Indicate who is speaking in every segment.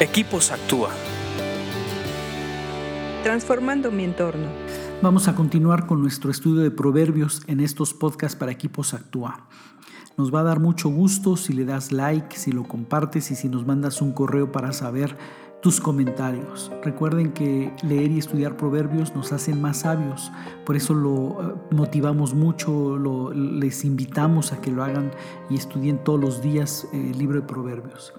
Speaker 1: Equipos Actúa.
Speaker 2: Transformando mi entorno.
Speaker 3: Vamos a continuar con nuestro estudio de proverbios en estos podcasts para Equipos Actúa. Nos va a dar mucho gusto si le das like, si lo compartes y si nos mandas un correo para saber tus comentarios. Recuerden que leer y estudiar proverbios nos hacen más sabios, por eso lo eh, motivamos mucho, les invitamos a que lo hagan y estudien todos los días eh, el libro de proverbios.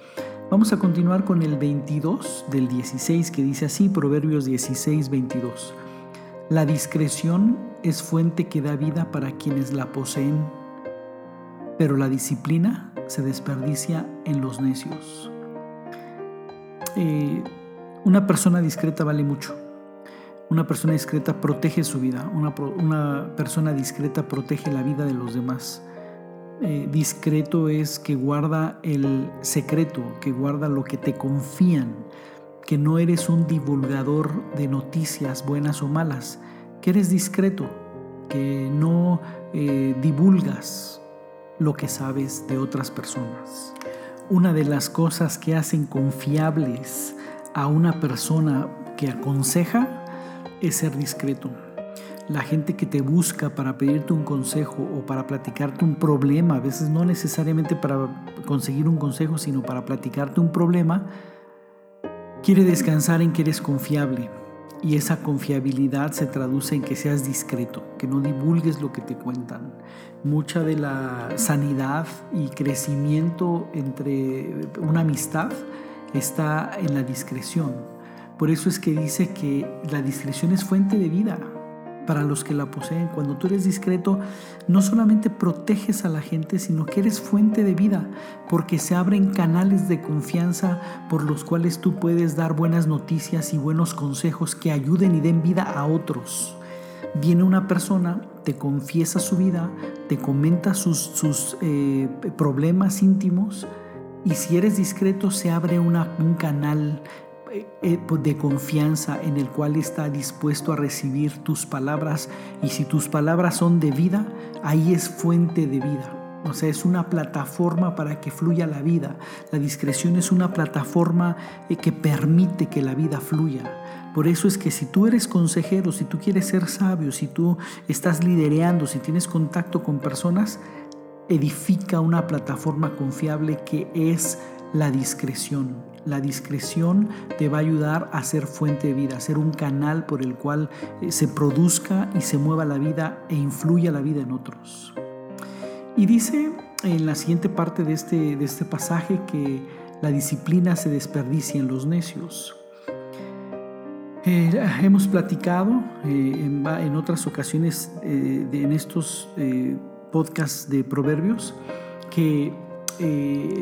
Speaker 3: Vamos a continuar con el 22 del 16 que dice así, Proverbios 16, 22. La discreción es fuente que da vida para quienes la poseen, pero la disciplina se desperdicia en los necios. Eh, una persona discreta vale mucho. Una persona discreta protege su vida. Una, una persona discreta protege la vida de los demás. Eh, discreto es que guarda el secreto, que guarda lo que te confían, que no eres un divulgador de noticias buenas o malas, que eres discreto, que no eh, divulgas lo que sabes de otras personas. Una de las cosas que hacen confiables a una persona que aconseja es ser discreto la gente que te busca para pedirte un consejo o para platicarte un problema, a veces no necesariamente para conseguir un consejo, sino para platicarte un problema, quiere descansar en que eres confiable. Y esa confiabilidad se traduce en que seas discreto, que no divulgues lo que te cuentan. Mucha de la sanidad y crecimiento entre una amistad está en la discreción. Por eso es que dice que la discreción es fuente de vida para los que la poseen. Cuando tú eres discreto, no solamente proteges a la gente, sino que eres fuente de vida, porque se abren canales de confianza por los cuales tú puedes dar buenas noticias y buenos consejos que ayuden y den vida a otros. Viene una persona, te confiesa su vida, te comenta sus, sus eh, problemas íntimos, y si eres discreto se abre un canal de confianza en el cual está dispuesto a recibir tus palabras y si tus palabras son de vida, ahí es fuente de vida. O sea, es una plataforma para que fluya la vida. La discreción es una plataforma eh, que permite que la vida fluya. Por eso es que si tú eres consejero, si tú quieres ser sabio, si tú estás liderando, si tienes contacto con personas, edifica una plataforma confiable que es la discreción. La discreción te va a ayudar a ser fuente de vida, a ser un canal por el cual eh, se produzca y se mueva la vida e influya la vida en otros. Y dice en la siguiente parte de este, de este pasaje que la disciplina se desperdicia en los necios. Eh, hemos platicado eh, en, otras ocasiones en estos podcasts de proverbios que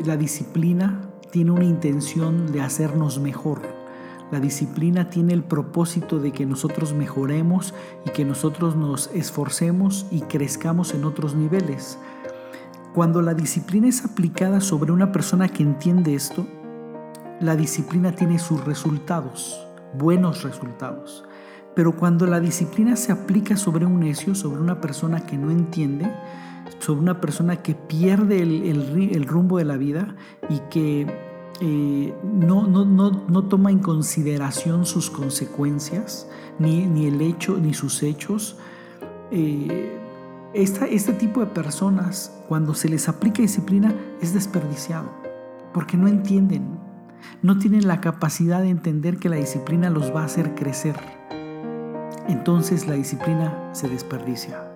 Speaker 3: la disciplina tiene una intención de hacernos mejor. La disciplina tiene el propósito de que nosotros mejoremos y que nosotros nos esforcemos y crezcamos en otros niveles. Cuando la disciplina es aplicada sobre una persona que entiende esto, la disciplina tiene sus resultados, buenos resultados. Pero cuando la disciplina se aplica sobre un necio, sobre una persona que no entiende, sobre una persona que pierde el, rumbo de la vida y que eh, no, no, no, toma en consideración sus consecuencias, ni, ni el hecho, ni sus hechos. Eh, este tipo de personas, cuando se les aplica disciplina, es desperdiciado, porque no entienden, no tienen la capacidad de entender que la disciplina los va a hacer crecer. Entonces la disciplina se desperdicia.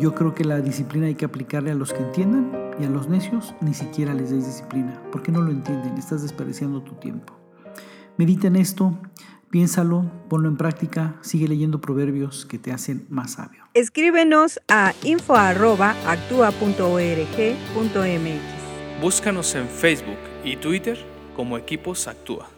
Speaker 3: Yo creo que la disciplina hay que aplicarle a los que entiendan y a los necios ni siquiera les des disciplina, porque no lo entienden, estás desperdiciando tu tiempo. Medita en esto, piénsalo, ponlo en práctica, sigue leyendo proverbios que te hacen más sabio.
Speaker 2: Escríbenos a info.actua.org.mx.
Speaker 1: Búscanos en Facebook y Twitter como Equipos Actúa.